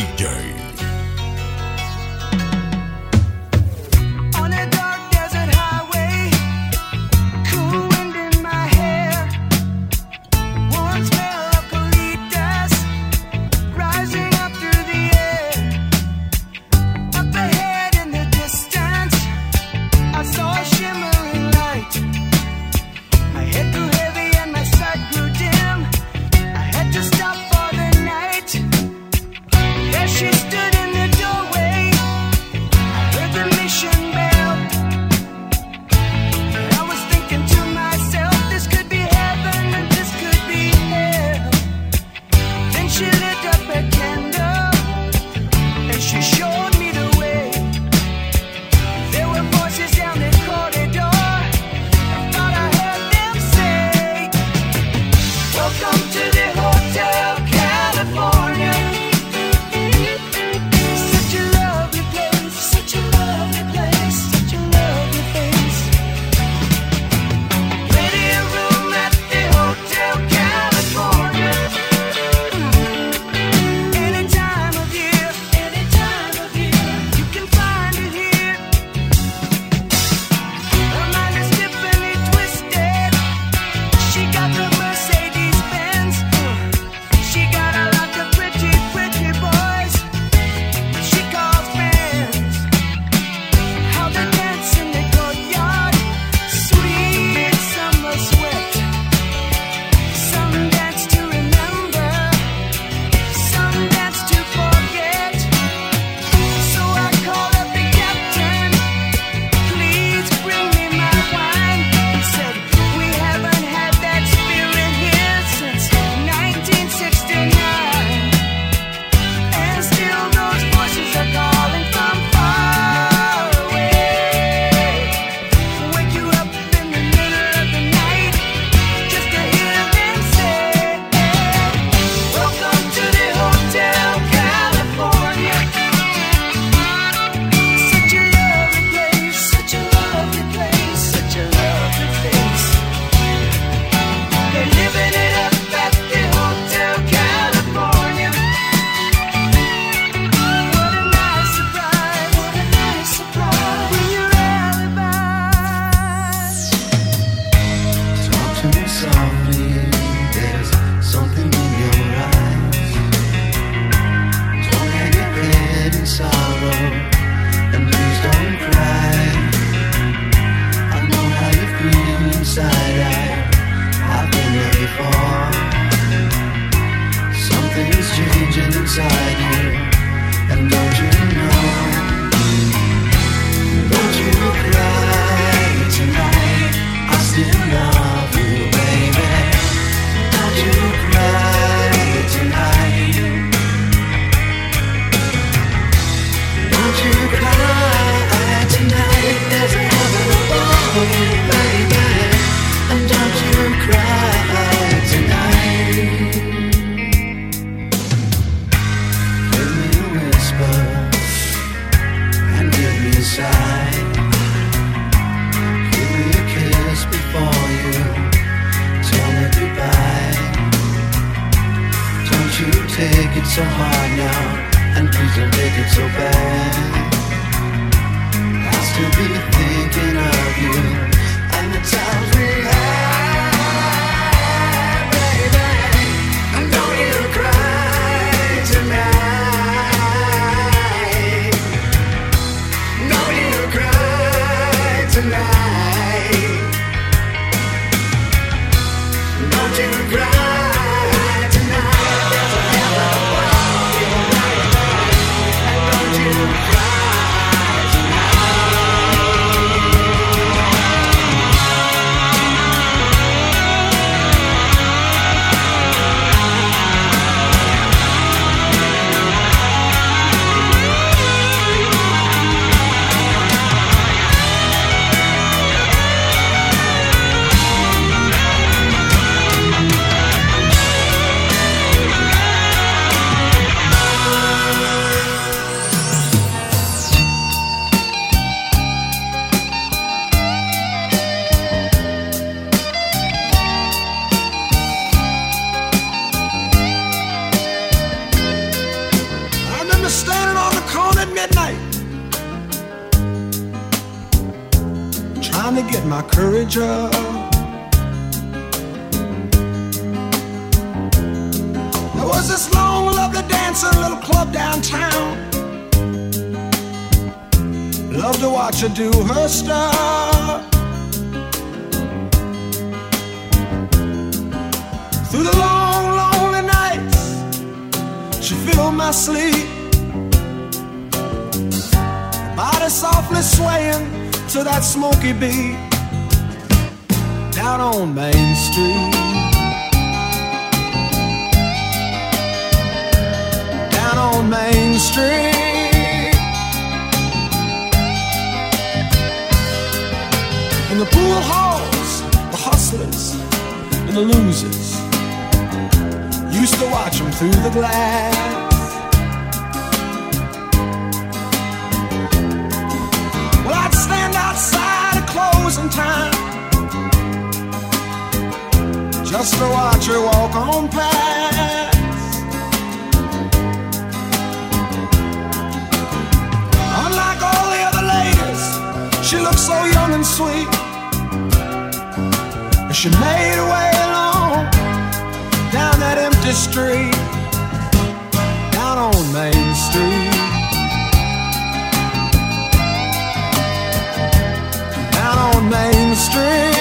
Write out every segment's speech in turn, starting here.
DJ. at midnight. Trying to get my courage up. There was this long, lovely dancer in a little club downtown. Love to watch her do her stuff. Through the long, lonely nights, she filled my sleep. Softly swaying to that smoky beat down on Main Street. Down on Main Street. And the pool halls, the hustlers and the losers used to watch them through the glass. At closing time just to watch her walk on past. Unlike all the other ladies, she looked so young and sweet. She made her way along down that empty street, down on Main Street. On Main Street.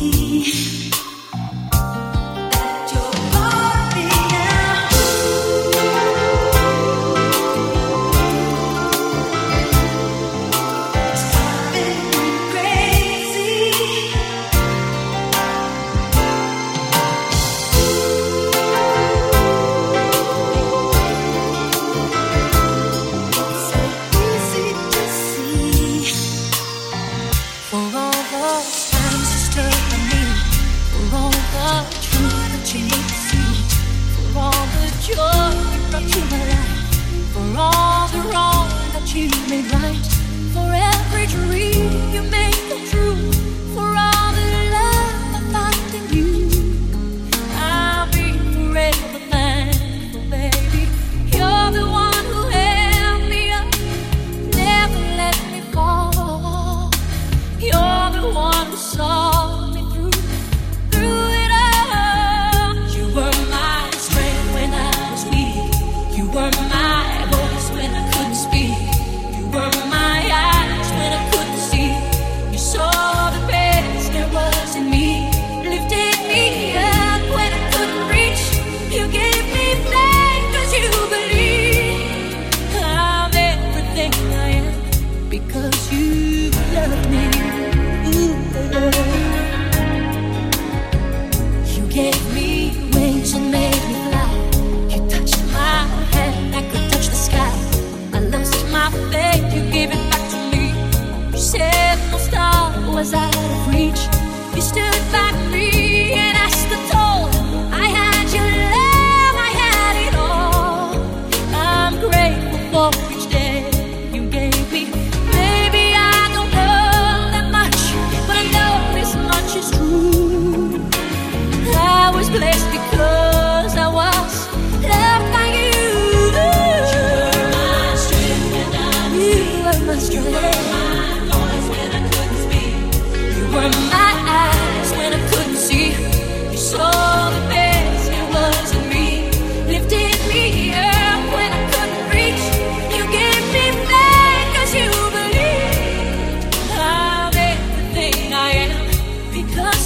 me.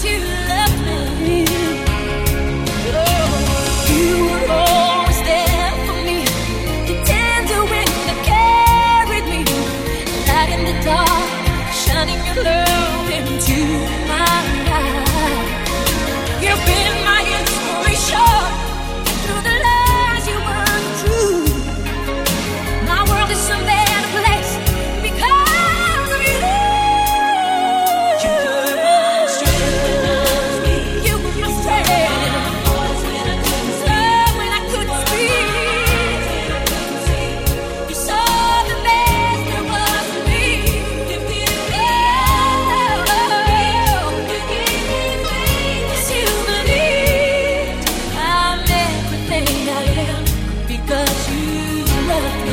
You because you love